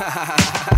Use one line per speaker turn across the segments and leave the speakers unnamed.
ha ha ha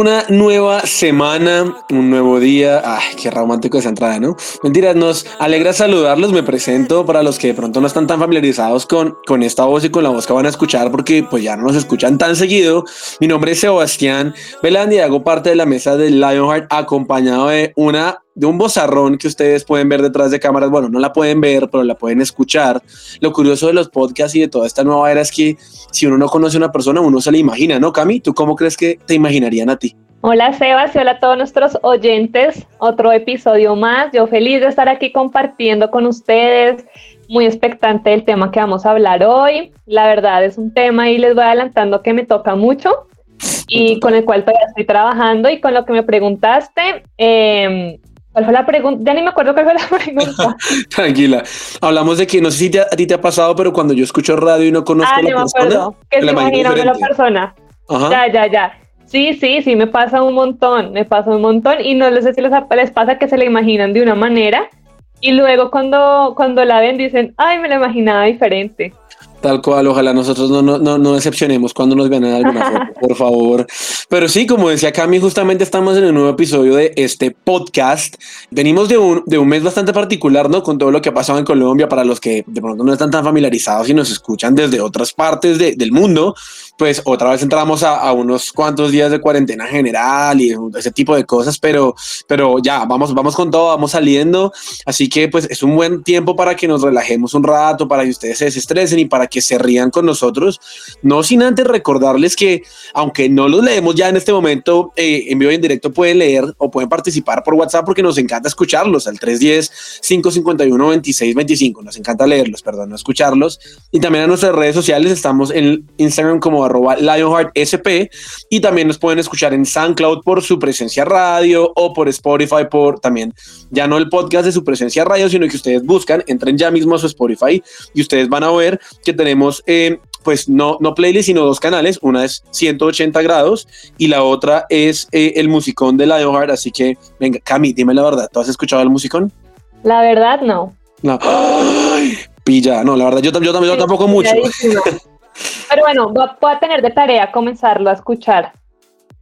Una nueva semana, un nuevo día. Ay, qué romántico esa entrada, ¿no? Mentiras, nos alegra saludarlos. Me presento para los que de pronto no están tan familiarizados con, con esta voz y con la voz que van a escuchar, porque pues ya no nos escuchan tan seguido. Mi nombre es Sebastián Belandi hago parte de la mesa de Lionheart, acompañado de una de un bozarrón que ustedes pueden ver detrás de cámaras. Bueno, no la pueden ver, pero la pueden escuchar. Lo curioso de los podcasts y de toda esta nueva era es que si uno no conoce a una persona, uno se le imagina, ¿no, Cami? ¿Tú cómo crees que te imaginarían a ti?
Hola Sebas y hola a todos nuestros oyentes. Otro episodio más. Yo feliz de estar aquí compartiendo con ustedes. Muy expectante del tema que vamos a hablar hoy. La verdad es un tema y les voy adelantando que me toca mucho y con el cual todavía estoy trabajando y con lo que me preguntaste. Eh, ¿Cuál fue la pregunta? Ya ni me acuerdo cuál fue la pregunta.
Tranquila. Hablamos de que no sé si a ti te ha pasado, pero cuando yo escucho radio y no conozco
ah,
a la
no me
persona,
acuerdo. Que se imagina la persona. Ajá. Ya, ya, ya. Sí, sí, sí, me pasa un montón, me pasa un montón y no sé si les, les pasa que se la imaginan de una manera y luego cuando, cuando la ven dicen, ay, me la imaginaba diferente.
Tal cual, ojalá nosotros no, no, no, no decepcionemos cuando nos vean en alguna foto, por favor. Pero sí, como decía Cami, justamente estamos en el nuevo episodio de este podcast. Venimos de un, de un mes bastante particular, ¿no? Con todo lo que ha pasado en Colombia, para los que de pronto no están tan familiarizados y nos escuchan desde otras partes de, del mundo, pues otra vez entramos a, a, unos cuantos días de cuarentena general y ese tipo de cosas, pero, pero ya, vamos, vamos con todo, vamos saliendo. Así que pues es un buen tiempo para que nos relajemos un rato, para que ustedes se desestresen y para que se rían con nosotros. No sin antes recordarles que, aunque no los leemos ya en este momento, eh, en vivo y en directo pueden leer o pueden participar por WhatsApp porque nos encanta escucharlos al 310-551-2625. Nos encanta leerlos, perdón, no escucharlos. Y también a nuestras redes sociales estamos en Instagram como arroba LionheartSP y también nos pueden escuchar en SoundCloud por su presencia radio o por Spotify por también, ya no el podcast de su presencia radio, sino que ustedes buscan, entren ya mismo a su Spotify y ustedes van a ver que tenemos eh, pues no, no playlist, sino dos canales. Una es 180 grados y la otra es eh, el musicón de Lionheart. Así que, venga, Cami, dime la verdad, ¿tú has escuchado el musicón?
La verdad, no.
No. ¡Ay! Pilla, no, la verdad, yo, yo, yo tampoco mucho.
Pero bueno, voy a tener de tarea comenzarlo a escuchar.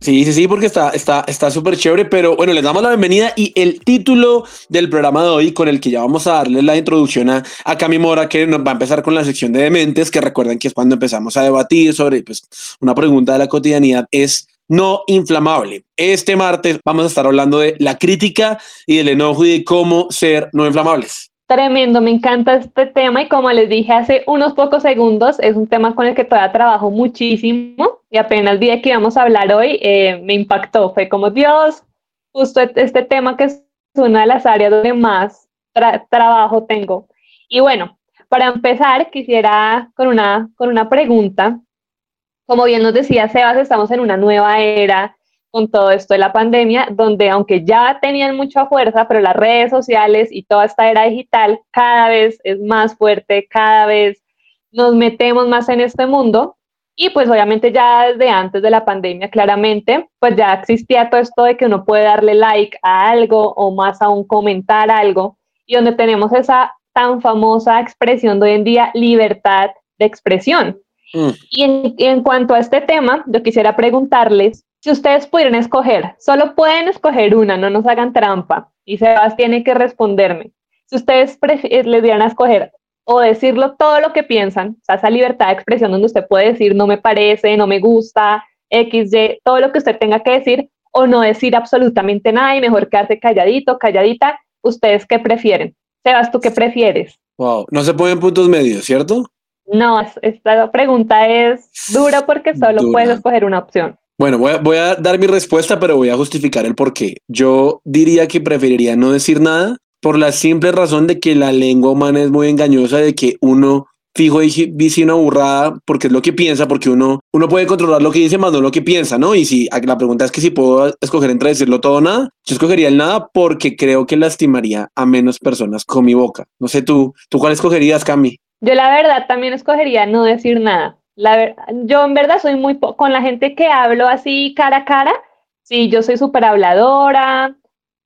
Sí, sí, sí, porque está está está súper chévere, pero bueno, les damos la bienvenida y el título del programa de hoy con el que ya vamos a darle la introducción a, a Cami Mora, que nos va a empezar con la sección de dementes, que recuerden que es cuando empezamos a debatir sobre pues, una pregunta de la cotidianidad, es no inflamable. Este martes vamos a estar hablando de la crítica y del enojo y de cómo ser no inflamables.
Tremendo, me encanta este tema y como les dije hace unos pocos segundos, es un tema con el que todavía trabajo muchísimo y apenas día que íbamos a hablar hoy eh, me impactó, fue como Dios, justo este tema que es una de las áreas donde más tra trabajo tengo. Y bueno, para empezar quisiera con una, con una pregunta. Como bien nos decía Sebas, estamos en una nueva era con todo esto de la pandemia, donde aunque ya tenían mucha fuerza, pero las redes sociales y toda esta era digital cada vez es más fuerte, cada vez nos metemos más en este mundo. Y pues obviamente ya desde antes de la pandemia, claramente, pues ya existía todo esto de que uno puede darle like a algo o más aún comentar algo, y donde tenemos esa tan famosa expresión de hoy en día, libertad de expresión. Mm. Y en, en cuanto a este tema, yo quisiera preguntarles si ustedes pudieran escoger, solo pueden escoger una, no nos hagan trampa. Y Sebas tiene que responderme. Si ustedes eh, les dieran a escoger o decirlo todo lo que piensan, o sea, esa libertad de expresión donde usted puede decir no me parece, no me gusta, XY, todo lo que usted tenga que decir, o no decir absolutamente nada y mejor quedarse calladito, calladita, ¿ustedes qué prefieren? Sebas, ¿tú qué prefieres?
Wow, no se pueden puntos medios, ¿cierto?
No, esta pregunta es dura porque solo puedes escoger una opción.
Bueno, voy a, dar mi respuesta, pero voy a justificar el por qué. Yo diría que preferiría no decir nada por la simple razón de que la lengua humana es muy engañosa, de que uno fijo dice una burrada porque es lo que piensa, porque uno, uno puede controlar lo que dice más no lo que piensa, ¿no? Y si la pregunta es que si puedo escoger entre decirlo todo o nada, yo escogería el nada porque creo que lastimaría a menos personas con mi boca. No sé tú, ¿tú cuál escogerías, Cami?
Yo la verdad también escogería no decir nada. La yo en verdad soy muy, con la gente que hablo así cara a cara, sí, yo soy súper habladora.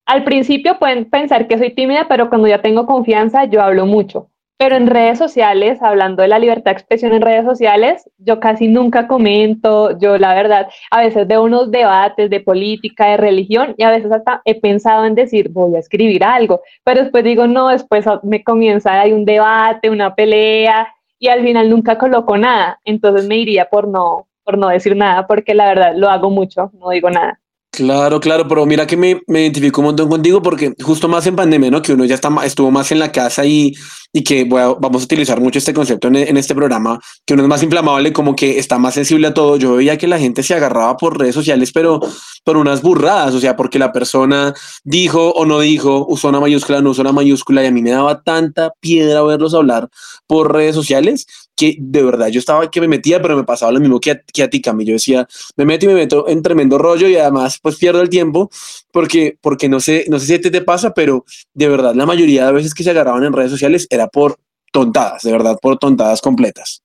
Al principio pueden pensar que soy tímida, pero cuando ya tengo confianza, yo hablo mucho. Pero en redes sociales, hablando de la libertad de expresión en redes sociales, yo casi nunca comento, yo la verdad, a veces veo unos debates de política, de religión, y a veces hasta he pensado en decir, voy a escribir algo, pero después digo, no, después me comienza, hay un debate, una pelea, y al final nunca coloco nada, entonces me iría por no, por no decir nada, porque la verdad lo hago mucho, no digo nada.
Claro, claro, pero mira que me, me identifico un montón contigo porque justo más en pandemia, ¿no? Que uno ya está, estuvo más en la casa y, y que vamos a utilizar mucho este concepto en, en, este programa, que uno es más inflamable, como que está más sensible a todo. Yo veía que la gente se agarraba por redes sociales, pero por unas burradas, o sea, porque la persona dijo o no dijo, usó una mayúscula, no usó una mayúscula, y a mí me daba tanta piedra verlos hablar por redes sociales que de verdad yo estaba que me metía, pero me pasaba lo mismo que a, que a ti, Cami. Yo decía, me meto y me meto en tremendo rollo y además pues pierdo el tiempo porque, porque no sé, no sé si a te pasa, pero de verdad la mayoría de veces que se agarraban en redes sociales era por tontadas, de verdad, por tontadas completas.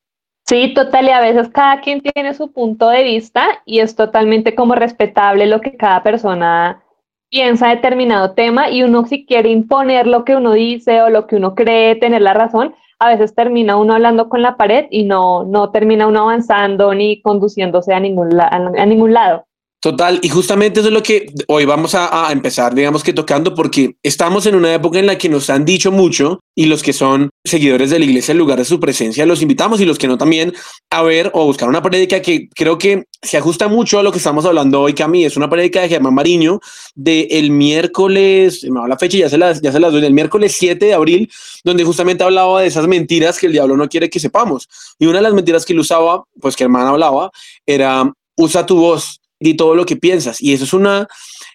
Sí, total, y a veces cada quien tiene su punto de vista y es totalmente como respetable lo que cada persona piensa de determinado tema y uno si quiere imponer lo que uno dice o lo que uno cree tener la razón, a veces termina uno hablando con la pared y no, no termina uno avanzando ni conduciéndose a ningún, a ningún lado.
Total, y justamente eso es lo que hoy vamos a, empezar, digamos que tocando, porque estamos en una época en la que nos han dicho mucho y los que son seguidores de la iglesia en lugar de su presencia los invitamos y los que no también a ver o buscar una prédica que creo que se ajusta mucho a lo que estamos hablando hoy, Cami, es una prédica de Germán Mariño de el miércoles, va la fecha, ya se las, ya se las doy, el miércoles 7 de abril, donde justamente hablaba de esas mentiras que el diablo no quiere que sepamos. Y una de las mentiras que él usaba, pues que Germán hablaba, era usa tu voz y todo lo que piensas. Y eso es una,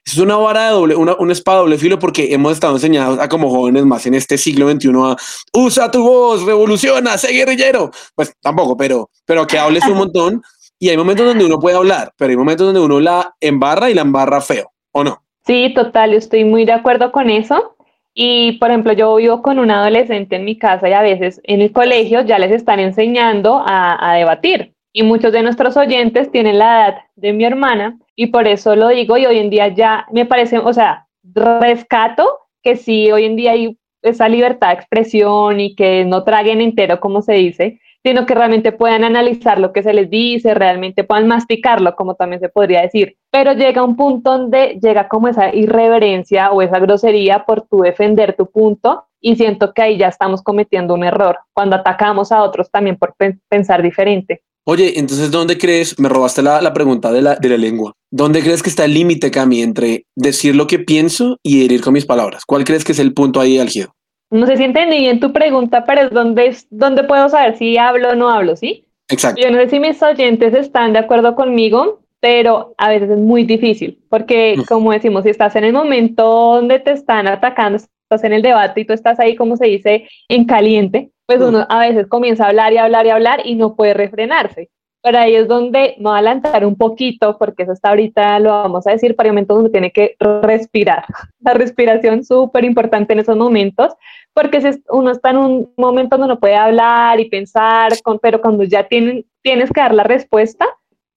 es una vara de doble, una, una espada doble filo porque hemos estado enseñados a como jóvenes más en este siglo XXI a usa tu voz, revoluciona, sé guerrillero. Pues tampoco, pero, pero que hables un montón. Y hay momentos donde uno puede hablar, pero hay momentos donde uno la embarra y la embarra feo, ¿o no?
Sí, total, estoy muy de acuerdo con eso. Y, por ejemplo, yo vivo con un adolescente en mi casa y a veces en el colegio ya les están enseñando a, a debatir y muchos de nuestros oyentes tienen la edad de mi hermana y por eso lo digo y hoy en día ya me parece, o sea, rescato que sí, hoy en día hay esa libertad de expresión y que no traguen entero, como se dice, sino que realmente puedan analizar lo que se les dice, realmente puedan masticarlo, como también se podría decir. Pero llega un punto donde llega como esa irreverencia o esa grosería por tu defender tu punto y siento que ahí ya estamos cometiendo un error cuando atacamos a otros también por pensar diferente.
Oye, entonces, ¿dónde crees? Me robaste la, la pregunta de la, de la lengua. ¿Dónde crees que está el límite, Cami, entre decir lo que pienso y herir con mis palabras? ¿Cuál crees que es el punto ahí, Algido?
No sé si entendí bien tu pregunta, pero es donde, donde puedo saber si hablo o no hablo, ¿sí?
Exacto.
Yo no sé si mis oyentes están de acuerdo conmigo, pero a veces es muy difícil, porque como decimos, si estás en el momento donde te están atacando, estás en el debate y tú estás ahí, como se dice, en caliente, pues uno a veces comienza a hablar y hablar y hablar y no puede refrenarse. Pero ahí es donde me voy a adelantar un poquito, porque eso está ahorita, lo vamos a decir, para momentos donde tiene que respirar. La respiración súper importante en esos momentos, porque si uno está en un momento donde no puede hablar y pensar, con, pero cuando ya tienen, tienes que dar la respuesta,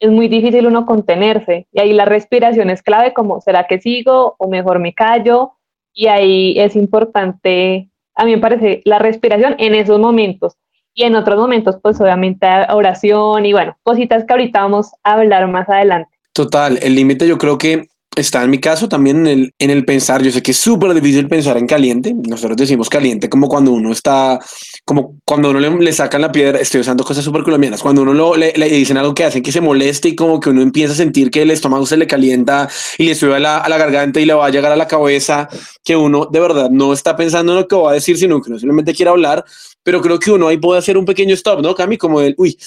es muy difícil uno contenerse. Y ahí la respiración es clave, como, ¿será que sigo o mejor me callo? Y ahí es importante a mí me parece la respiración en esos momentos. Y en otros momentos, pues obviamente oración y bueno, cositas que ahorita vamos a hablar más adelante.
Total, el límite yo creo que está en mi caso también en el, en el pensar. Yo sé que es súper difícil pensar en caliente. Nosotros decimos caliente como cuando uno está, como cuando uno le, sacan la piedra. Estoy usando cosas súper colombianas. Cuando uno lo, le, dicen algo que hacen que se moleste y como que uno empieza a sentir que el estómago se le calienta y le sube a la, a la garganta y le va a llegar a la cabeza, que uno de verdad no está pensando en lo que va a decir, sino que no simplemente quiere hablar. Pero creo que uno ahí puede hacer un pequeño stop, ¿no, Cami? Como el, uy,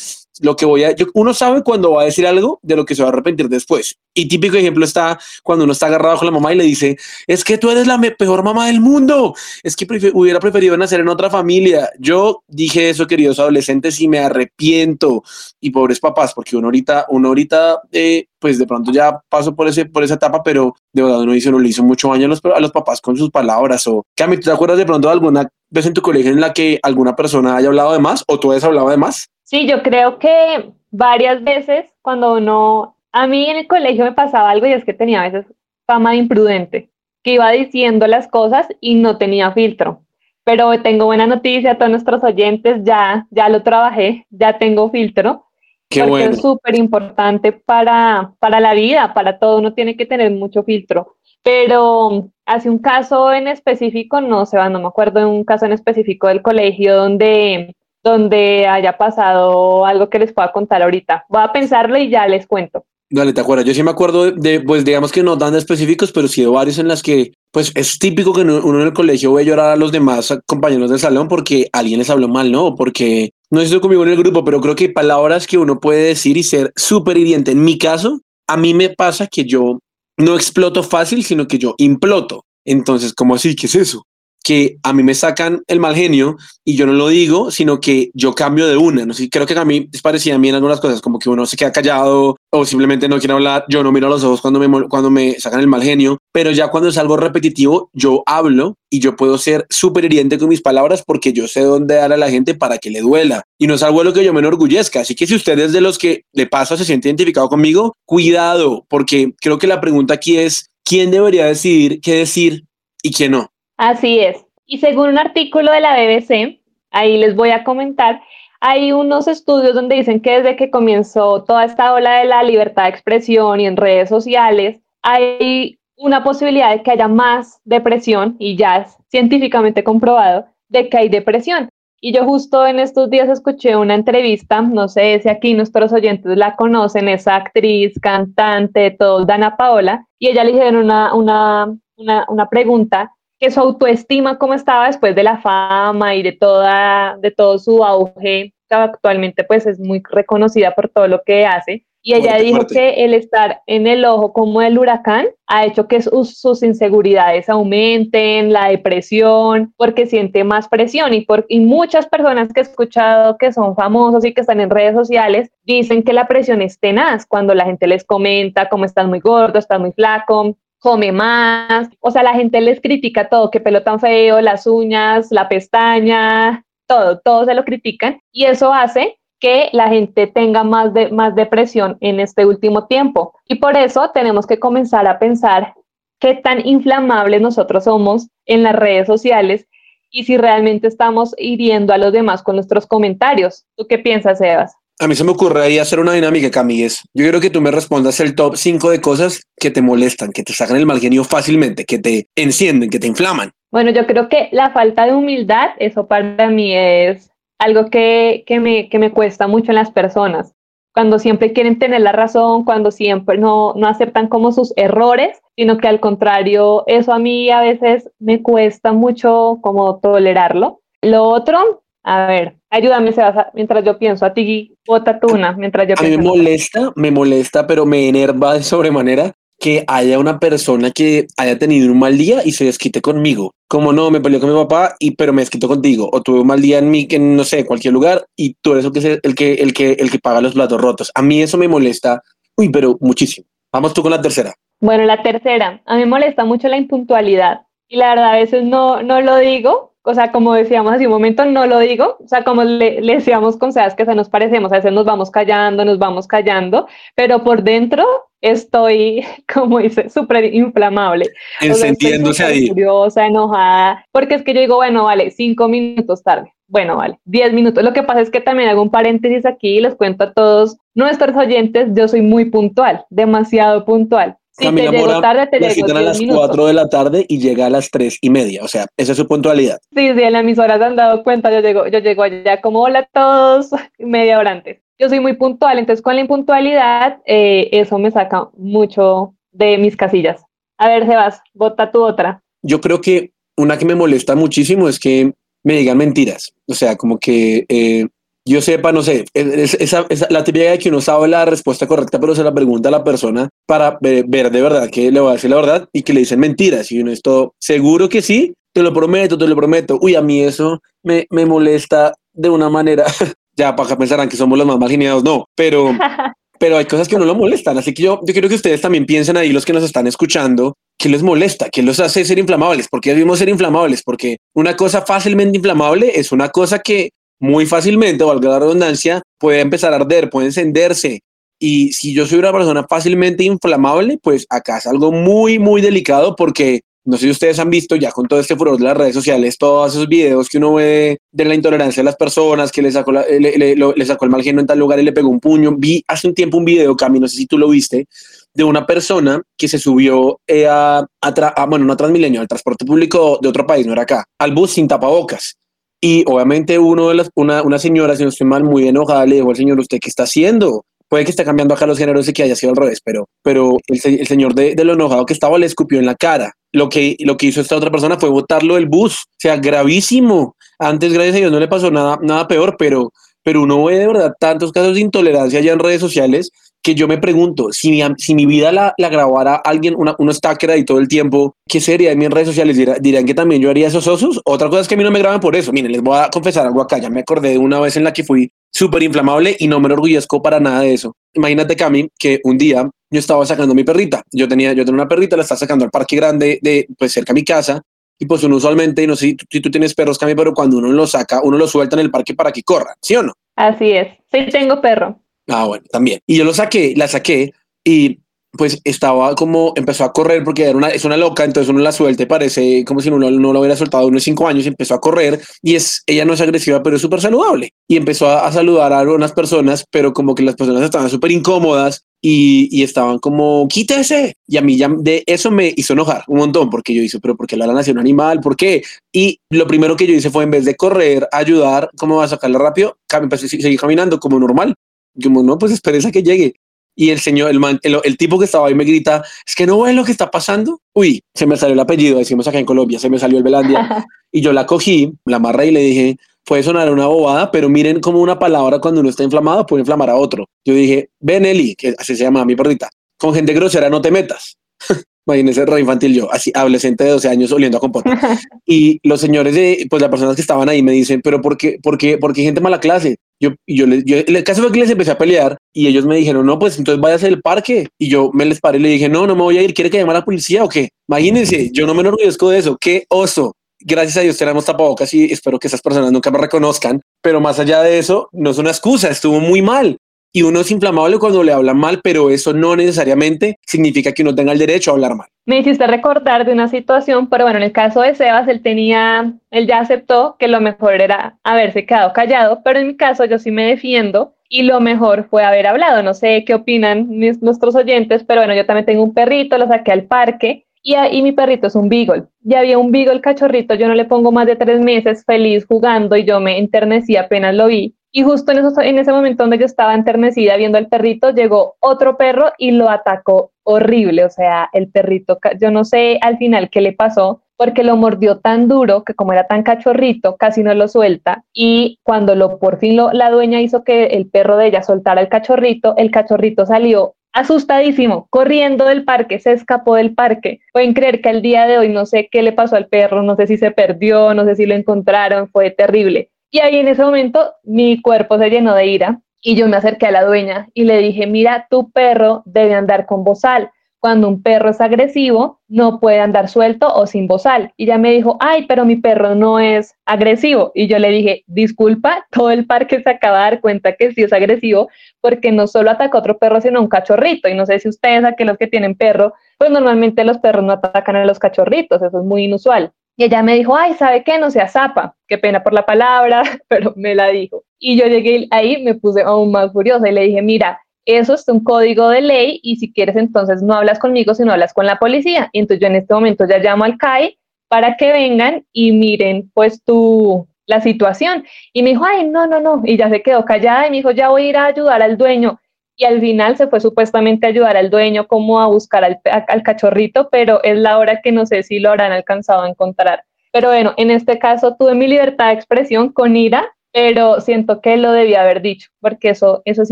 lo que voy a, uno sabe cuando va a decir algo de lo que se va a arrepentir después. Y típico ejemplo está cuando uno está agarrado con la mamá y le dice, es que tú eres la peor mamá del mundo, es que hubiera preferido nacer en otra familia. Yo dije eso, queridos adolescentes, y me arrepiento. Y pobres papás, porque uno ahorita, uno ahorita, eh, pues de pronto ya pasó por, ese, por esa etapa, pero de verdad uno hizo, no le hizo mucho daño a los, a los papás con sus palabras. O, Cami, ¿tú te acuerdas de pronto de alguna vez en tu colegio en la que alguna persona haya hablado de más o tú hayas hablado de más?
Sí, yo creo que varias veces cuando uno, a mí en el colegio me pasaba algo y es que tenía a veces fama de imprudente, que iba diciendo las cosas y no tenía filtro. Pero tengo buena noticia a todos nuestros oyentes, ya, ya lo trabajé, ya tengo filtro. Qué porque es súper importante para, para la vida, para todo, uno tiene que tener mucho filtro. Pero hace un caso en específico, no sé, no me acuerdo de un caso en específico del colegio donde donde haya pasado algo que les pueda contar ahorita. Voy a pensarlo y ya les cuento.
Dale, te acuerdas. Yo sí me acuerdo de, pues digamos que no dan específicos, pero sí de varios en las que, pues es típico que uno en el colegio ve llorar a los demás compañeros del salón porque alguien les habló mal, ¿no? Porque no estoy conmigo en el grupo, pero creo que hay palabras que uno puede decir y ser súper hiriente. En mi caso, a mí me pasa que yo no exploto fácil, sino que yo imploto. Entonces, ¿cómo así? ¿Qué es eso? Que a mí me sacan el mal genio y yo no lo digo, sino que yo cambio de una. ¿no? Sí, creo que a mí es parecía a mí en algunas cosas, como que uno se queda callado o simplemente no quiere hablar. Yo no miro a los ojos cuando me, cuando me sacan el mal genio, pero ya cuando es algo repetitivo, yo hablo y yo puedo ser súper hiriente con mis palabras porque yo sé dónde dar a la gente para que le duela. Y no es algo de lo que yo me enorgullezca. Así que si usted es de los que le pasa se siente identificado conmigo, cuidado, porque creo que la pregunta aquí es, ¿quién debería decidir qué decir y qué no?
Así es. Y según un artículo de la BBC, ahí les voy a comentar, hay unos estudios donde dicen que desde que comenzó toda esta ola de la libertad de expresión y en redes sociales, hay una posibilidad de que haya más depresión y ya es científicamente comprobado de que hay depresión. Y yo justo en estos días escuché una entrevista, no sé si aquí nuestros oyentes la conocen, esa actriz, cantante, todo, Dana Paola, y ella le hicieron una, una, una, una pregunta que su autoestima cómo estaba después de la fama y de toda de todo su auge que actualmente pues es muy reconocida por todo lo que hace y ella dijo que el estar en el ojo como el huracán ha hecho que sus, sus, inseguridades aumenten, la depresión, porque siente más presión. Y, por, y muchas personas que he escuchado que son famosos y que están en redes sociales dicen que la presión es tenaz cuando la gente les comenta cómo estás muy gordo, estás muy flaco, come más, o sea, la gente les critica todo, que pelo tan feo, las uñas, la pestaña, todo, todo se lo critican y eso hace que la gente tenga más, de, más depresión en este último tiempo. Y por eso tenemos que comenzar a pensar qué tan inflamables nosotros somos en las redes sociales y si realmente estamos hiriendo a los demás con nuestros comentarios. ¿Tú qué piensas, Evas?
A mí se me ocurre ahí hacer una dinámica, Camilles. Yo quiero que tú me respondas el top 5 de cosas que te molestan, que te sacan el mal genio fácilmente, que te encienden, que te inflaman.
Bueno, yo creo que la falta de humildad, eso para mí es algo que, que, me, que me cuesta mucho en las personas. Cuando siempre quieren tener la razón, cuando siempre no, no aceptan como sus errores, sino que al contrario, eso a mí a veces me cuesta mucho como tolerarlo. Lo otro, a ver, ayúdame, Sebas, mientras yo pienso. A ti, bota tuna, mientras yo
a mí me molesta, me molesta, pero me enerva de sobremanera que haya una persona que haya tenido un mal día y se desquite conmigo. Como no, me peleó con mi papá, y, pero me desquito contigo. O tuve un mal día en mi, en, no sé, cualquier lugar, y tú eres el que, el que, el que, el que paga los platos rotos. A mí eso me molesta, uy, pero muchísimo. Vamos tú con la tercera.
Bueno, la tercera. A mí me molesta mucho la impuntualidad. Y la verdad, a veces no, no lo digo, o sea, como decíamos hace un momento, no lo digo, o sea, como le, decíamos con Sebas que se nos parecemos, a veces nos vamos callando, nos vamos callando, pero por dentro estoy, como dice, súper inflamable.
Encendiéndose ahí.
Enojada, porque es que yo digo, bueno, vale, cinco minutos tarde. Bueno, vale, diez minutos. Lo que pasa es que también hago un paréntesis aquí y les cuento a todos nuestros oyentes, yo soy muy puntual, demasiado puntual.
Camila Mora tarde, te citan a las 4 de la tarde y llega a las 3 y media. O sea, esa es su puntualidad.
Sí, sí, en la emisora se han dado cuenta. Yo llego, yo llego allá como hola a todos, media hora antes. Yo soy muy puntual, entonces con la impuntualidad, eh, eso me saca mucho de mis casillas. A ver, Sebas, vota tu otra.
Yo creo que una que me molesta muchísimo es que me digan mentiras. O sea, como que eh, yo sepa, no sé, esa, la típica de que uno sabe la respuesta correcta, pero se la pregunta a la persona para ver, de verdad que le va a decir la verdad y que le dicen mentiras. Y uno es todo, seguro que sí, te lo prometo, te lo prometo. Uy, a mí eso me, me molesta de una manera. ya, para pensarán que somos los más marginados, no, pero, pero hay cosas que no lo molestan. Así que yo, yo quiero que ustedes también piensen ahí, los que nos están escuchando, ¿qué les molesta? ¿Qué los hace ser inflamables? ¿Por qué debemos ser inflamables? Porque una cosa fácilmente inflamable es una cosa que muy fácilmente, valga la redundancia, puede empezar a arder, puede encenderse. Y si yo soy una persona fácilmente inflamable, pues acá es algo muy, muy delicado porque no sé si ustedes han visto ya con todo este furor de las redes sociales, todos esos videos que uno ve de la intolerancia de las personas, que le sacó, le, sacó el mal genio en tal lugar y le pegó un puño. Vi hace un tiempo un video, Cami, no sé si tú lo viste, de una persona que se subió eh, a, a, bueno, no a Transmilenio, al transporte público de otro país, no era acá, al bus sin tapabocas. Y obviamente uno de las, una, una señora, si no estoy mal, muy enojada, le dijo al señor, ¿usted qué está haciendo? Puede que esté cambiando acá los géneros y que haya sido al revés, pero, pero el, el señor de, lo enojado que estaba le escupió en la cara. Lo que, lo que hizo esta otra persona fue botarlo del bus. O sea, gravísimo. Antes, gracias a Dios, no le pasó nada, nada peor, pero, pero uno ve de verdad tantos casos de intolerancia ya en redes sociales que yo me pregunto, si mi, si mi vida la, la grabara alguien, una, uno stacker ahí todo el tiempo, ¿qué sería en mis redes sociales? ¿Dirían que también yo haría esos osos? Otra cosa es que a mí no me graban por eso. Miren, les voy a confesar algo acá. Ya me acordé de una vez en la que fui súper inflamable y no me enorgullezco para nada de eso. Imagínate, Cami, que un día yo estaba sacando a mi perrita. Yo tenía, yo tenía una perrita, la estaba sacando al parque grande de, pues, cerca de mi casa. Y pues uno usualmente, no sé si, si tú tienes perros, Cami, pero cuando uno lo saca, uno lo suelta en el parque para que corra, ¿sí o no?
Así es. Sí, tengo perro.
Ah, bueno, también. Y yo lo saqué, la saqué y pues estaba como, empezó a correr porque era una, es una loca, entonces uno la suelte, parece como si uno no lo hubiera soltado unos cinco años y empezó a correr y es, ella no es agresiva, pero es súper saludable. Y empezó a, saludar a algunas personas, pero como que las personas estaban súper incómodas y, y, estaban como, quítese. Y a mí ya de eso me hizo enojar un montón porque yo hice, pero ¿por qué la nació un animal? ¿Por qué? Y lo primero que yo hice fue en vez de correr, ayudar, ¿cómo va a sacarla rápido? Empecé a seguir caminando como normal como, no, pues espérese a que llegue. Y el señor, el, man, el, tipo que estaba ahí me grita, es que no ves lo que está pasando. Uy, se me salió el apellido, decimos acá en Colombia, se me salió el Belandia. y yo la cogí, la amarré y le dije, puede sonar una bobada, pero miren cómo una palabra cuando uno está inflamado puede inflamar a otro. Yo dije, ven Eli, que así se llama mi perrita, con gente grosera no te metas. Imagínense, re infantil yo, así, adolescente de 12 años oliendo a compota. y los señores de, pues las personas que estaban ahí me dicen, pero ¿por qué, por qué, por qué gente mala clase? Yo, yo, yo, el caso fue que les empecé a pelear y ellos me dijeron, no, pues entonces váyase al parque. Y yo me les paré y le dije, no, no me voy a ir, ¿quiere que llame a la policía o qué? Imagínense, yo no me enorgullezco de eso, qué oso. Gracias a Dios tenemos tapabocas y espero que esas personas nunca me reconozcan, pero más allá de eso, no es una excusa, estuvo muy mal y uno es inflamable cuando le hablan mal, pero eso no necesariamente significa que uno tenga el derecho a hablar mal.
Me hiciste recordar de una situación, pero bueno, en el caso de Sebas, él tenía, él ya aceptó que lo mejor era haberse quedado callado, pero en mi caso yo sí me defiendo y lo mejor fue haber hablado. No sé qué opinan nuestros oyentes, pero bueno, yo también tengo un perrito, lo saqué al parque y, y mi perrito es un beagle. Y había un beagle cachorrito, yo no le pongo más de tres meses feliz jugando y yo me enternecí apenas lo vi y justo en, ese momento donde yo estaba enternecida viendo al perrito, llegó otro perro y lo atacó horrible. O sea, el perrito, yo no sé al final qué le pasó, porque lo mordió tan duro que como era tan cachorrito, casi no lo suelta. Y cuando lo por fin la dueña hizo que el perro de ella soltara el cachorrito, el cachorrito salió asustadísimo, corriendo del parque, se escapó del parque. Pueden creer que al día de hoy no sé qué le pasó al perro, no sé si se perdió, no sé si lo encontraron, fue terrible. Y ahí en ese momento mi cuerpo se llenó de ira y yo me acerqué a la dueña y le dije, mira, tu perro debe andar con bozal. Cuando un perro es agresivo, no puede andar suelto o sin bozal. Y ella me dijo, ay, pero mi perro no es agresivo. Y yo le dije, disculpa, todo el parque se acaba de dar cuenta que sí es agresivo porque no solo atacó a otro perro, sino a un cachorrito. Y no sé si ustedes, aquellos que tienen perro, pues normalmente los perros no atacan a los cachorritos, eso es muy inusual. Y ella me dijo, ay, ¿sabe qué? No sea zapa. Qué pena por la palabra, pero me la dijo. Y yo llegué ahí, me puse aún más furiosa y le dije, mira, eso es un código de ley y si quieres entonces no hablas conmigo, sino hablas con la policía. Y entonces yo en este momento ya llamo al CAI para que vengan y miren pues tu, la situación. Y me dijo, ay, no, no, no. Y ya se quedó callada y me dijo, ya voy a ir a ayudar al dueño y al final se fue supuestamente a ayudar al dueño como a buscar al, al, cachorrito, pero es la hora que no sé si lo habrán alcanzado a encontrar. Pero bueno, en este caso tuve mi libertad de expresión con ira pero siento que lo debía haber dicho, porque eso, eso es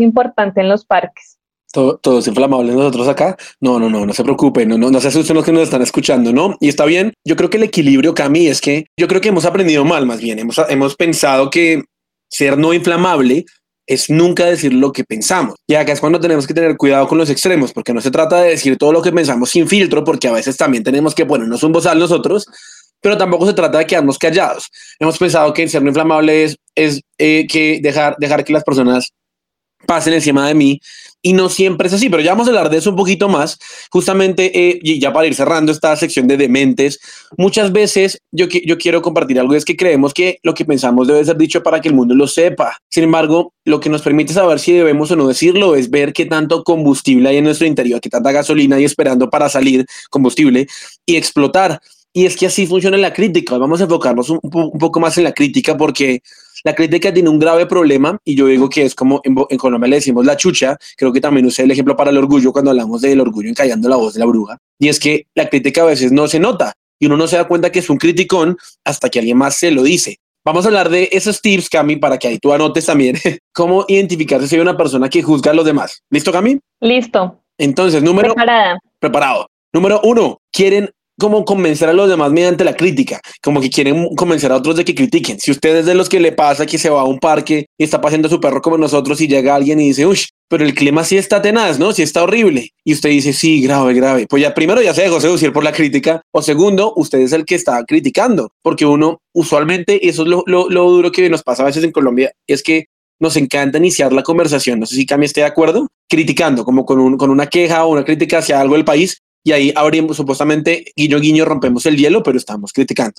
importante en los parques.
Todo, todos inflamables nosotros acá. No, no, no, no se preocupen, no, no, no se asusten los que nos están escuchando, ¿no? Y está bien. Yo creo que el equilibrio, Cami, es que yo creo que hemos aprendido mal, más bien. Hemos, hemos pensado que ser no inflamable es nunca decir lo que pensamos. Y acá es cuando tenemos que tener cuidado con los extremos, porque no se trata de decir todo lo que pensamos sin filtro, porque a veces también tenemos que ponernos un bozal nosotros, pero tampoco se trata de quedarnos callados. Hemos pensado que ser no inflamable es, es eh, que dejar, dejar que las personas pasen encima de mí y no siempre es así, pero ya vamos a hablar de eso un poquito más, justamente, eh, y ya para ir cerrando esta sección de dementes, muchas veces yo, yo quiero compartir algo, es que creemos que lo que pensamos debe ser dicho para que el mundo lo sepa. Sin embargo, lo que nos permite saber si debemos o no decirlo es ver qué tanto combustible hay en nuestro interior, qué tanta gasolina hay esperando para salir combustible y explotar. Y es que así funciona la crítica. Vamos a enfocarnos un, un poco más en la crítica porque la crítica tiene un grave problema y yo digo que es como en, Colombia le decimos la chucha, creo que también usé el ejemplo para el orgullo cuando hablamos del orgullo encallando la voz de la bruja, y es que la crítica a veces no se nota y uno no se da cuenta que es un criticón hasta que alguien más se lo dice. Vamos a hablar de esos tips, Cami, para que ahí tú anotes también cómo identificar si hay una persona que juzga a los demás. ¿Listo, Cami?
Listo.
Entonces, número...
Preparada.
Preparado. Número uno, quieren como convencer a los demás mediante la crítica, como que quieren convencer a otros de que critiquen. Si usted es de los que le pasa que se va a un parque y está paseando su perro como nosotros y llega alguien y dice, uy, pero el clima sí está tenaz, ¿no? Sí está horrible. Y usted dice, sí, grave, grave. Pues ya primero ya se dejó seducir por la crítica. O segundo, usted es el que está criticando, porque uno usualmente, eso es lo, lo, lo duro que nos pasa a veces en Colombia, es que nos encanta iniciar la conversación. No sé si Cami esté de acuerdo, criticando, como con, un, con una queja o una crítica hacia algo del país, y ahí abrimos supuestamente guiño guiño rompemos el hielo, pero estamos criticando.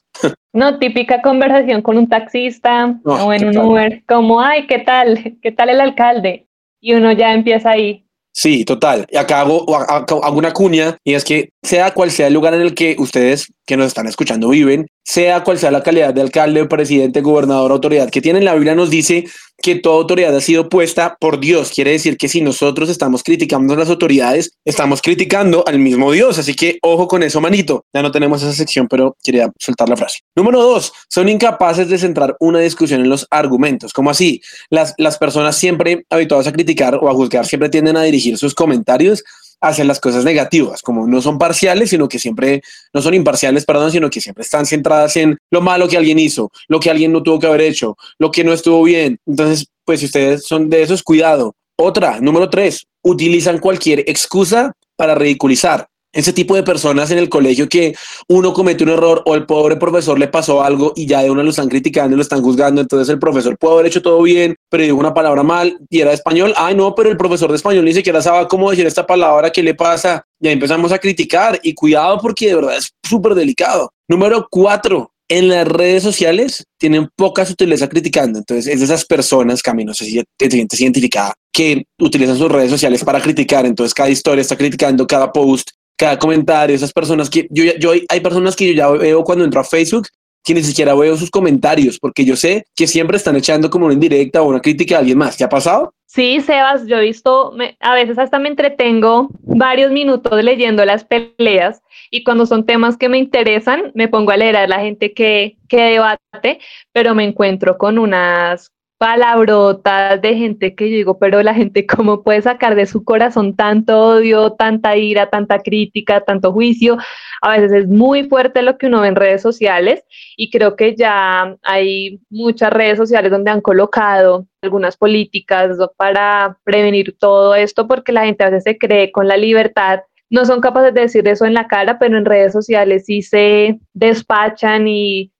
No, típica conversación con un taxista o en un Uber, como, ay, ¿qué tal? ¿Qué tal el alcalde? Y uno ya empieza ahí.
Sí, total. Y acá hago, hago, una cuña y es que sea cual sea el lugar en el que ustedes que nos están escuchando viven, sea cual sea la calidad de alcalde, presidente, gobernador, autoridad que tienen, la Biblia nos dice que toda autoridad ha sido puesta por Dios. Quiere decir que si nosotros estamos criticando a las autoridades, estamos criticando al mismo Dios. Así que ojo con eso, manito. Ya no tenemos esa sección, pero quería soltar la frase. Número dos, son incapaces de centrar una discusión en los argumentos. como así? Las, las personas siempre habituadas a criticar o a juzgar siempre tienden a dirigir sus comentarios hacia las cosas negativas, como no son parciales, sino que siempre, no son imparciales, perdón, sino que siempre están centradas en lo malo que alguien hizo, lo que alguien no tuvo que haber hecho, lo que no estuvo bien. Entonces, pues si ustedes son de esos, cuidado. Otra, número tres, utilizan cualquier excusa para ridiculizar ese tipo de personas en el colegio que uno comete un error o el pobre profesor le pasó algo y ya de uno lo están criticando y lo están juzgando. Entonces el profesor puede haber hecho todo bien, pero dijo una palabra mal y era de español. Ay, no, pero el profesor de español ni siquiera sabe cómo decir esta palabra, ¿qué le pasa? Ya empezamos a criticar y cuidado porque de verdad es súper delicado. Número cuatro, en las redes sociales tienen poca sutileza criticando. Entonces, es de esas personas, Camino, no sé si te sientes identificada, que utilizan sus redes sociales para criticar. Entonces, cada historia está criticando, cada post cada comentario, esas personas que yo, yo hay personas que yo ya veo cuando entro a Facebook que ni siquiera veo sus comentarios porque yo sé que siempre están echando como una indirecta o una crítica a alguien más. ¿Qué ha pasado?
Sí, Sebas, yo he visto, a veces hasta me entretengo varios minutos leyendo las peleas y cuando son temas que me interesan, me pongo a leer a la gente que, que debate, pero me encuentro con unas palabrotas de gente que yo digo, pero la gente cómo puede sacar de su corazón tanto odio, tanta ira, tanta crítica, tanto juicio. A veces es muy fuerte lo que uno ve en redes sociales y creo que ya hay muchas redes sociales donde han colocado algunas políticas para prevenir todo esto porque la gente a veces se cree con la libertad no son capaces de decir eso en la cara, pero en redes sociales sí se despachan y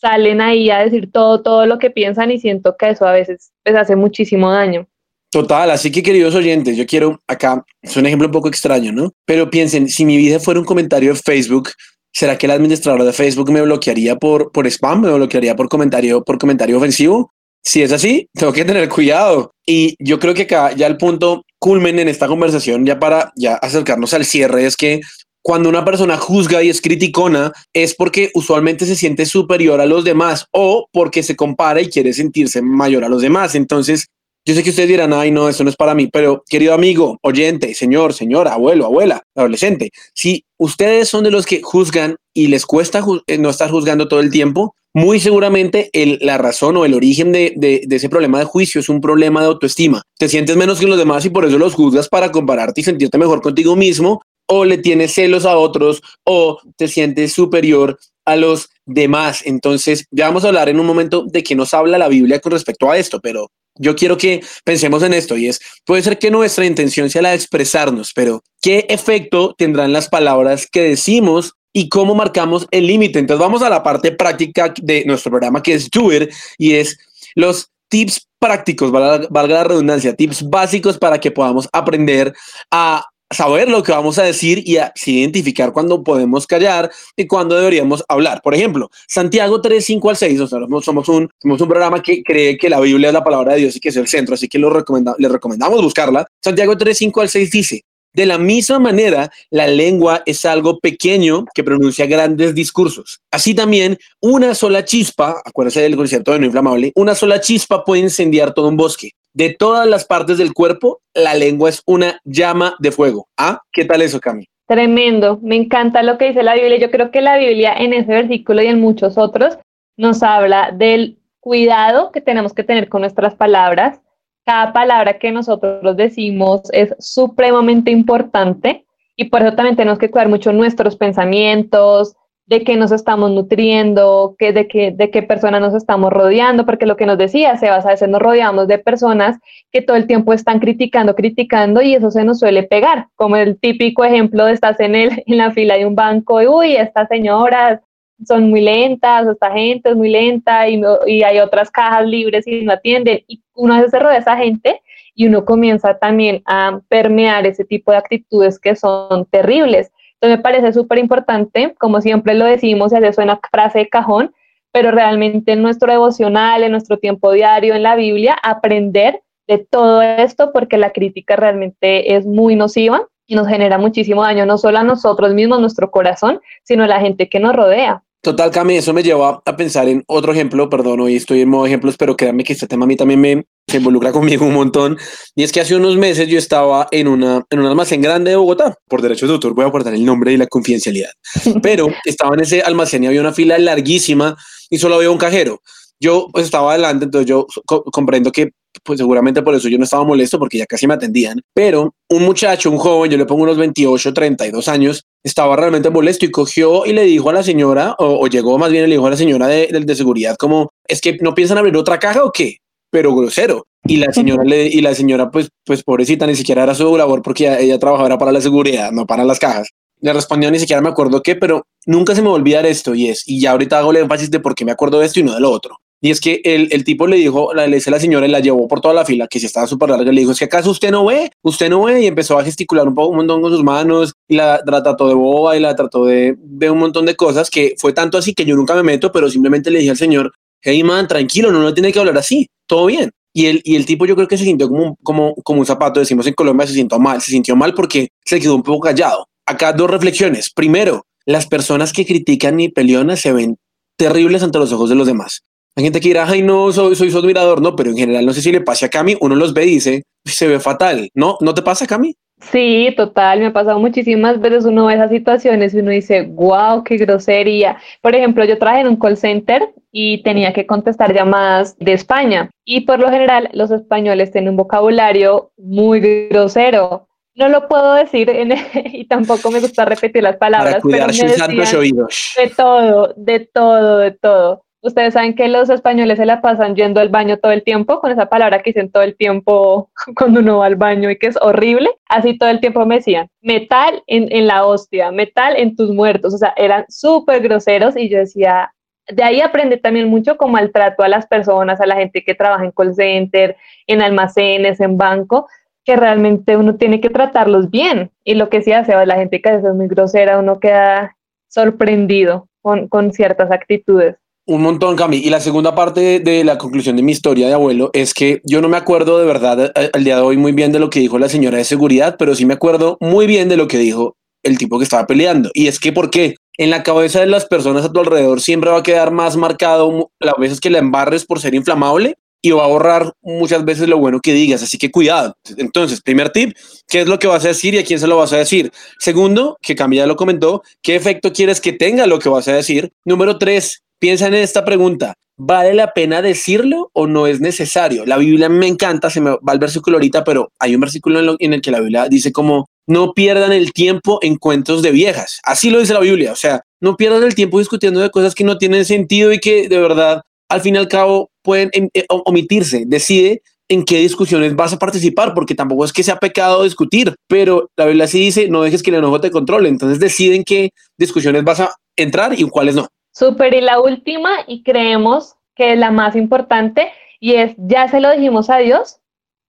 salen ahí a decir todo, todo lo que piensan y siento que eso a veces les hace muchísimo daño.
Total, así que queridos oyentes, yo quiero acá, es un ejemplo un poco extraño, ¿no? Pero piensen, si mi vida fuera un comentario de Facebook, ¿será que el administrador de Facebook me bloquearía por, por spam, me bloquearía por comentario, por comentario ofensivo? Si es así, tengo que tener cuidado. Y yo creo que acá ya el punto culmen en esta conversación, ya para ya acercarnos al cierre, es que cuando una persona juzga y es criticona es porque usualmente se siente superior a los demás o porque se compara y quiere sentirse mayor a los demás. Entonces, yo sé que ustedes dirán, ay, no, eso no es para mí, pero querido amigo, oyente, señor, señora, abuelo, abuela, adolescente, si ustedes son de los que juzgan y les cuesta eh, no estar juzgando todo el tiempo, muy seguramente la razón o el origen de, de, ese problema de juicio es un problema de autoestima. Te sientes menos que los demás y por eso los juzgas para compararte y sentirte mejor contigo mismo, o le tienes celos a otros, o te sientes superior a los demás. Entonces, ya vamos a hablar en un momento de que nos habla la Biblia con respecto a esto, pero yo quiero que pensemos en esto y es, puede ser que nuestra intención sea la de expresarnos, pero ¿qué efecto tendrán las palabras que decimos y cómo marcamos el límite? Entonces vamos a la parte práctica de nuestro programa que es Do y es los tips prácticos, valga, valga la redundancia, tips básicos para que podamos aprender a saber lo que vamos a decir y a, identificar cuándo podemos callar y cuándo deberíamos hablar. Por ejemplo, Santiago 3, 5 al 6, nosotros somos un, somos un programa que cree que la Biblia es la palabra de Dios y que es el centro, así que lo recomenda, le recomendamos buscarla. Santiago 3, 5 al 6 dice, de la misma manera, la lengua es algo pequeño que pronuncia grandes discursos. Así también, una sola chispa, acuérdense del concepto de no inflamable, una sola chispa puede incendiar todo un bosque. De todas las partes del cuerpo, la lengua es una llama de fuego. ¿Ah? ¿Qué tal eso, Cami?
Tremendo, me encanta lo que dice la Biblia. Yo creo que la Biblia en ese versículo y en muchos otros nos habla del cuidado que tenemos que tener con nuestras palabras, cada palabra que nosotros decimos es supremamente importante y por eso también tenemos que cuidar mucho nuestros pensamientos, de qué nos estamos nutriendo, que, de, qué, de qué personas nos estamos rodeando, porque lo que nos decía Sebas, a veces nos rodeamos de personas que todo el tiempo están criticando, criticando y eso se nos suele pegar, como el típico ejemplo de estás en, el, en la fila de un banco y, uy, estas señoras son muy lentas, esta gente es muy lenta y, y hay otras cajas libres y no atienden. Y uno a se rodea a esa gente y uno comienza también a permear ese tipo de actitudes que son terribles. Entonces me parece súper importante, como siempre lo decimos, y hace suena frase de cajón, pero realmente en nuestro devocional, en nuestro tiempo diario, en la Biblia, aprender de todo esto porque la crítica realmente es muy nociva y nos genera muchísimo daño, no solo a nosotros mismos, nuestro corazón, sino a la gente que nos rodea.
Total, Cami, eso me lleva a pensar en otro ejemplo, perdón, hoy estoy en modo ejemplos, pero créanme que este tema a mí también me se involucra conmigo un montón. Y es que hace unos meses yo estaba en, una, en un almacén grande de Bogotá. Por derechos de autor voy a aportar el nombre y la confidencialidad. Pero estaba en ese almacén y había una fila larguísima y solo había un cajero. Yo pues, estaba adelante, entonces yo comprendo que pues seguramente por eso yo no estaba molesto porque ya casi me atendían, pero un muchacho, un joven, yo le pongo unos 28, 32 años, estaba realmente molesto y cogió y le dijo a la señora, o, llegó más bien le dijo a la señora de, de, de, seguridad como, ¿es que no piensan abrir otra caja o qué? Pero grosero. Y la señora, le, y la señora pues, pues pobrecita, ni siquiera era su labor porque ella, ella trabajaba para la seguridad, no para las cajas. Le respondió ni siquiera me acuerdo qué, pero nunca se me va a olvidar esto y es, y ya ahorita hago el énfasis de por qué me acuerdo de esto y no de lo otro. Y es que el, el tipo le dijo, le dice a la señora y la llevó por toda la fila, que si estaba súper larga, le dijo, es que acaso usted no ve, usted no ve, y empezó a gesticular un, poco, un montón con sus manos, y la, la, trató de boba y la trató de, de un montón de cosas, que fue tanto así que yo nunca me meto, pero simplemente le dije al señor, hey man, tranquilo, no, no tiene que hablar así, todo bien. Y el, y el tipo yo creo que se sintió como, como, como un zapato, decimos en Colombia, se sintió mal, se sintió mal porque se quedó un poco callado. Acá dos reflexiones. Primero, las personas que critican y peleonan se ven terribles ante los ojos de los demás. Hay gente que dirá, ay, no, soy, soy su admirador, no, pero en general no sé si le pasa a Cami, uno los ve y dice, se ve fatal, ¿no? ¿No te pasa, Cami?
Sí, total, me ha pasado muchísimas veces, uno ve esas situaciones y uno dice, wow, qué grosería. Por ejemplo, yo trabajé en un call center y tenía que contestar llamadas de España y por lo general los españoles tienen un vocabulario muy grosero. No lo puedo decir en, y tampoco me gusta repetir las palabras.
Para cuidar sus santos oídos.
De todo, de todo, de todo. Ustedes saben que los españoles se la pasan yendo al baño todo el tiempo, con esa palabra que dicen todo el tiempo cuando uno va al baño y que es horrible. Así todo el tiempo me decían, metal en, en la hostia, metal en tus muertos. O sea, eran súper groseros y yo decía, de ahí aprende también mucho como al trato a las personas, a la gente que trabaja en call center, en almacenes, en banco, que realmente uno tiene que tratarlos bien. Y lo que sí hace, la gente que es muy grosera, uno queda sorprendido con, con ciertas actitudes.
Un montón, Cami. Y la segunda parte de la conclusión de mi historia de abuelo es que yo no me acuerdo de verdad al día de hoy muy bien de lo que dijo la señora de seguridad, pero sí me acuerdo muy bien de lo que dijo el tipo que estaba peleando. Y es que, ¿por qué? En la cabeza de las personas a tu alrededor siempre va a quedar más marcado las veces que la embarres por ser inflamable y va a borrar muchas veces lo bueno que digas. Así que cuidado. Entonces, primer tip, ¿qué es lo que vas a decir y a quién se lo vas a decir? Segundo, que Camila lo comentó, ¿qué efecto quieres que tenga lo que vas a decir? Número tres, piensa en esta pregunta. ¿Vale la pena decirlo o no es necesario? La Biblia me encanta, se me va el versículo ahorita, pero hay un versículo en, el que la Biblia dice como no pierdan el tiempo en cuentos de viejas. Así lo dice la Biblia, o sea, no pierdan el tiempo discutiendo de cosas que no tienen sentido y que de verdad al fin y al cabo pueden eh, omitirse. Decide en qué discusiones vas a participar, porque tampoco es que sea pecado discutir, pero la Biblia sí dice, no dejes que el enojo te controle, entonces deciden qué discusiones vas a entrar y cuáles no.
Súper, y la última, y creemos que es la más importante, y es, ya se lo dijimos a Dios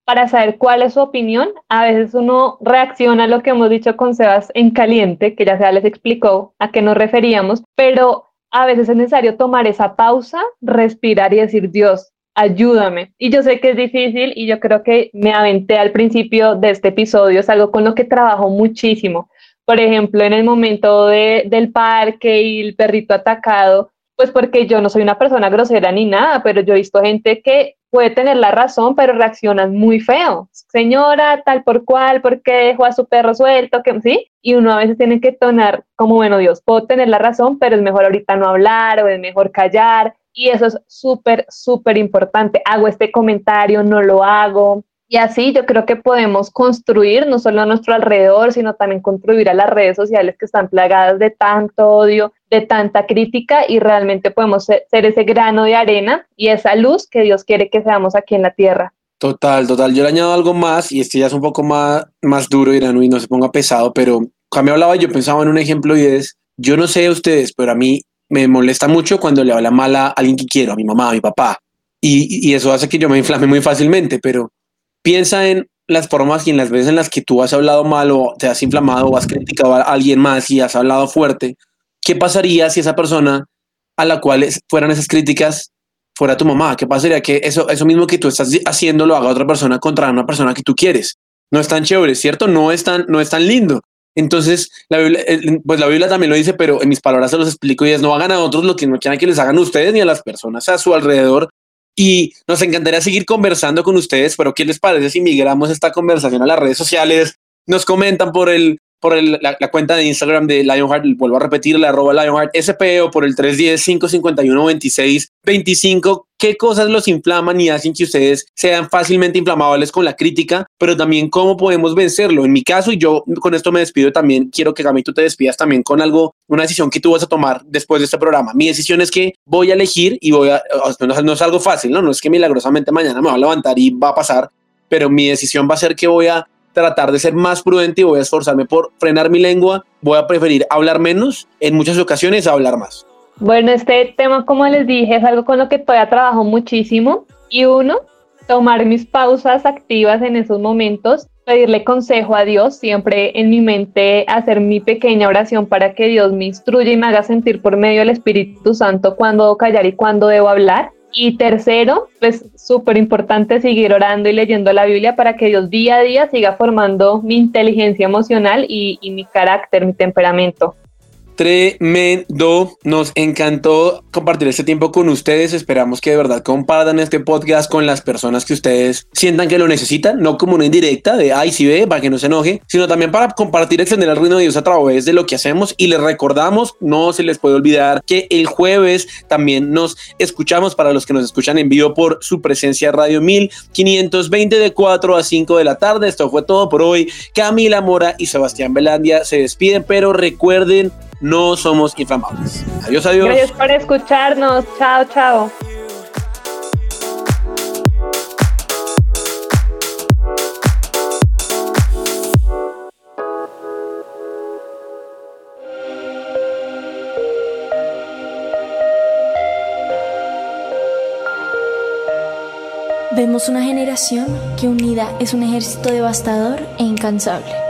para saber cuál es su opinión. A veces uno reacciona a lo que hemos dicho con Sebas en caliente, que ya se les explicó a qué nos referíamos, pero a veces es necesario tomar esa pausa, respirar y decir, Dios, ayúdame. Y yo sé que es difícil y yo creo que me aventé al principio de este episodio, es algo con lo que trabajo muchísimo, por ejemplo, en el momento de, del parque y el perrito atacado, pues porque yo no soy una persona grosera ni nada, pero yo he visto gente que puede tener la razón, pero reaccionan muy feo. Señora, tal por cual, ¿por qué dejó a su perro suelto? que ¿Sí? Y uno a veces tiene que tonar como, bueno, Dios, puedo tener la razón, pero es mejor ahorita no hablar o es mejor callar. Y eso es súper, súper importante. Hago este comentario, no lo hago. Y así yo creo que podemos construir no solo a nuestro alrededor, sino también construir a las redes sociales que están plagadas de tanto odio, de tanta crítica y realmente podemos ser, ese grano de arena y esa luz que Dios quiere que seamos aquí en la tierra.
Total, total. Yo le añado algo más y este ya es un poco más, más duro y no se ponga pesado, pero cuando me hablaba yo pensaba en un ejemplo y es, yo no sé ustedes, pero a mí me molesta mucho cuando le habla mal a alguien que quiero, a mi mamá, a mi papá. Y, y eso hace que yo me inflame muy fácilmente, pero piensa en las formas y en las veces en las que tú has hablado mal o te has inflamado o has criticado a alguien más y has hablado fuerte. ¿Qué pasaría si esa persona a la cual fueran esas críticas fuera tu mamá? ¿Qué pasaría que eso, eso mismo que tú estás haciendo lo haga otra persona contra una persona que tú quieres? No es tan chévere, ¿cierto? No es tan, no es tan lindo. Entonces, la Biblia, pues la Biblia también lo dice, pero en mis palabras se los explico y es no hagan a otros lo que no quieran que les hagan a ustedes ni a las personas a su alrededor, y nos encantaría seguir conversando con ustedes, pero ¿qué les parece si migramos esta conversación a las redes sociales? Nos comentan por el por la, cuenta de Instagram de Lionheart, vuelvo a repetir, la arroba Lionheart SP o por el 310-551-2625, qué cosas los inflaman y hacen que ustedes sean fácilmente inflamables con la crítica, pero también cómo podemos vencerlo. En mi caso, y yo con esto me despido también, quiero que Gami tú te despidas también con algo, una decisión que tú vas a tomar después de este programa. Mi decisión es que voy a elegir y voy a, no, no es algo fácil, ¿no? No es que milagrosamente mañana me va a levantar y va a pasar, pero mi decisión va a ser que voy a tratar de ser más prudente y voy a esforzarme por frenar mi lengua. Voy a preferir hablar menos, en muchas ocasiones hablar más.
Bueno, este tema, como les dije, es algo con lo que todavía trabajo muchísimo. Y uno, tomar mis pausas activas en esos momentos, pedirle consejo a Dios, siempre en mi mente hacer mi pequeña oración para que Dios me instruya y me haga sentir por medio del Espíritu Santo cuándo debo callar y cuándo debo hablar. Y tercero, pues súper importante seguir orando y leyendo la Biblia para que Dios día a día siga formando mi inteligencia emocional y, y mi carácter, mi temperamento
tremendo. Nos encantó compartir este tiempo con ustedes. Esperamos que de verdad compartan este podcast con las personas que ustedes sientan que lo necesitan, no como una indirecta de ay, si ve, para que no se enoje, sino también para compartir, extender el reino de Dios a través de lo que hacemos. Y les recordamos, no se les puede olvidar que el jueves también nos escuchamos para los que nos escuchan en vivo por su presencia Radio 1520 de 4 a 5 de la tarde. Esto fue todo por hoy. Camila Mora y Sebastián Belandia se despiden, pero recuerden no somos inflamables. Adiós, adiós.
Gracias por escucharnos. Chao, chao.
Vemos una generación que unida es un ejército devastador e incansable